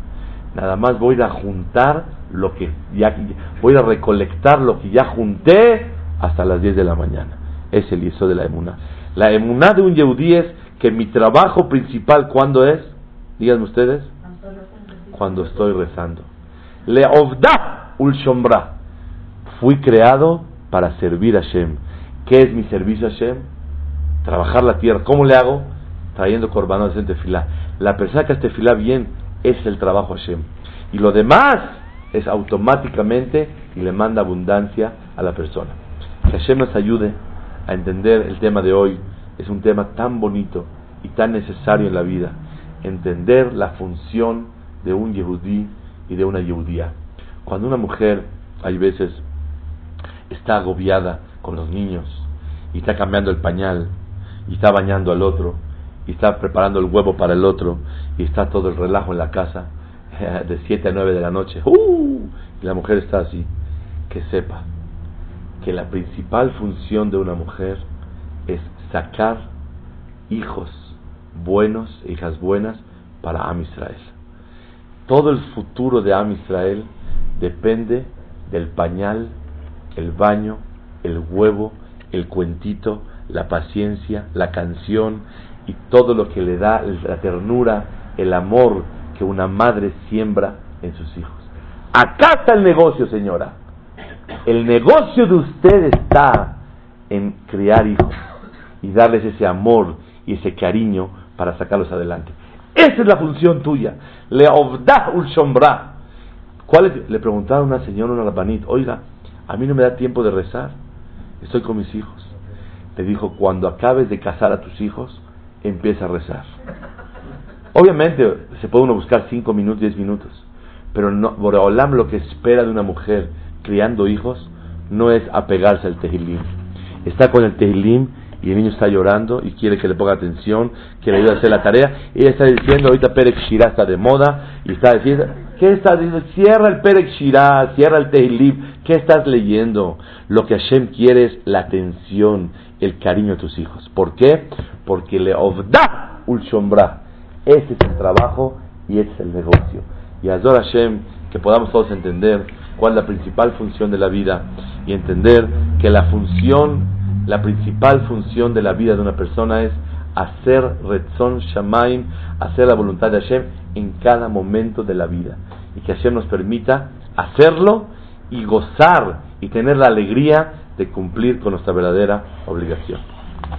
Nada más voy a juntar lo que ya, voy a recolectar lo que ya junté hasta las 10 de la mañana. Es el hizo de la emuná. La emuná de un yehudí es que mi trabajo principal, ¿cuándo es? Díganme ustedes. Cuando estoy rezando. Le ovda ul shombra. Fui creado para servir a Hashem. ¿Qué es mi servicio a Hashem? Trabajar la tierra. ¿Cómo le hago? Trayendo corbanos en tefilá. La persona que hace tefilá bien es el trabajo Hashem. Y lo demás es automáticamente y le manda abundancia a la persona. Que Hashem nos ayude a entender el tema de hoy. Es un tema tan bonito y tan necesario en la vida. Entender la función de un yehudí y de una yehudía. Cuando una mujer, hay veces, está agobiada con los niños y está cambiando el pañal y está bañando al otro y está preparando el huevo para el otro y está todo el relajo en la casa de 7 a 9 de la noche ¡uh! y la mujer está así que sepa que la principal función de una mujer es sacar hijos buenos, hijas buenas para Am Israel. Todo el futuro de Am Israel depende del pañal, el baño, el huevo, el cuentito, la paciencia, la canción y todo lo que le da la ternura, el amor que una madre siembra en sus hijos. Acá está el negocio, señora. El negocio de usted está en criar hijos y darles ese amor y ese cariño para sacarlos adelante. Esa es la función tuya. Le ul shombra. ¿Cuál es? Le preguntaron a una señora, una rabanit, oiga, a mí no me da tiempo de rezar, estoy con mis hijos. Le dijo, cuando acabes de casar a tus hijos, empieza a rezar. Obviamente se puede uno buscar 5 minutos, 10 minutos, pero no, Boreolam lo que espera de una mujer criando hijos no es apegarse al tehilim. Está con el tehilim y el niño está llorando y quiere que le ponga atención, que le ayude a hacer la tarea. Ella está diciendo, ahorita Perek Shirah está de moda y está diciendo, ¿qué está diciendo? Cierra el Perek Shirah, cierra el Tehilim, ¿qué estás leyendo? Lo que Hashem quiere es la atención, el cariño a tus hijos. ¿Por qué? Porque le ovda ul shombra. Ese es el trabajo y ese es el negocio. Y Azor Hashem, que podamos todos entender cuál es la principal función de la vida y entender que la función, la principal función de la vida de una persona es hacer Retzon Shamaim, hacer la voluntad de Hashem en cada momento de la vida. Y que Hashem nos permita hacerlo y gozar y tener la alegría de cumplir con nuestra verdadera obligación.